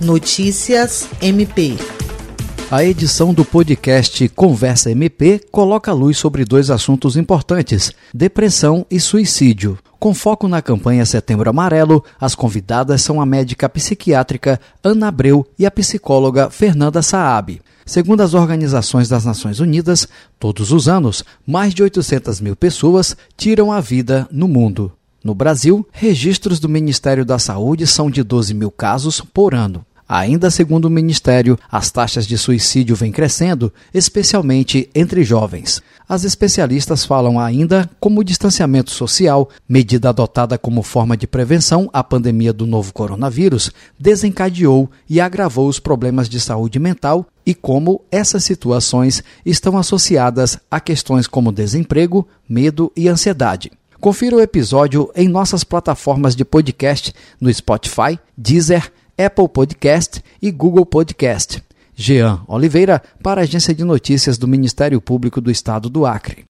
Notícias MP. A edição do podcast Conversa MP coloca luz sobre dois assuntos importantes: depressão e suicídio. Com foco na campanha Setembro Amarelo, as convidadas são a médica psiquiátrica Ana Abreu e a psicóloga Fernanda Saab. Segundo as organizações das Nações Unidas, todos os anos, mais de 800 mil pessoas tiram a vida no mundo. No Brasil, registros do Ministério da Saúde são de 12 mil casos por ano. Ainda segundo o Ministério, as taxas de suicídio vêm crescendo, especialmente entre jovens. As especialistas falam ainda como o distanciamento social, medida adotada como forma de prevenção à pandemia do novo coronavírus, desencadeou e agravou os problemas de saúde mental e como essas situações estão associadas a questões como desemprego, medo e ansiedade. Confira o episódio em nossas plataformas de podcast no Spotify, Deezer, Apple Podcast e Google Podcast. Jean Oliveira, para a Agência de Notícias do Ministério Público do Estado do Acre.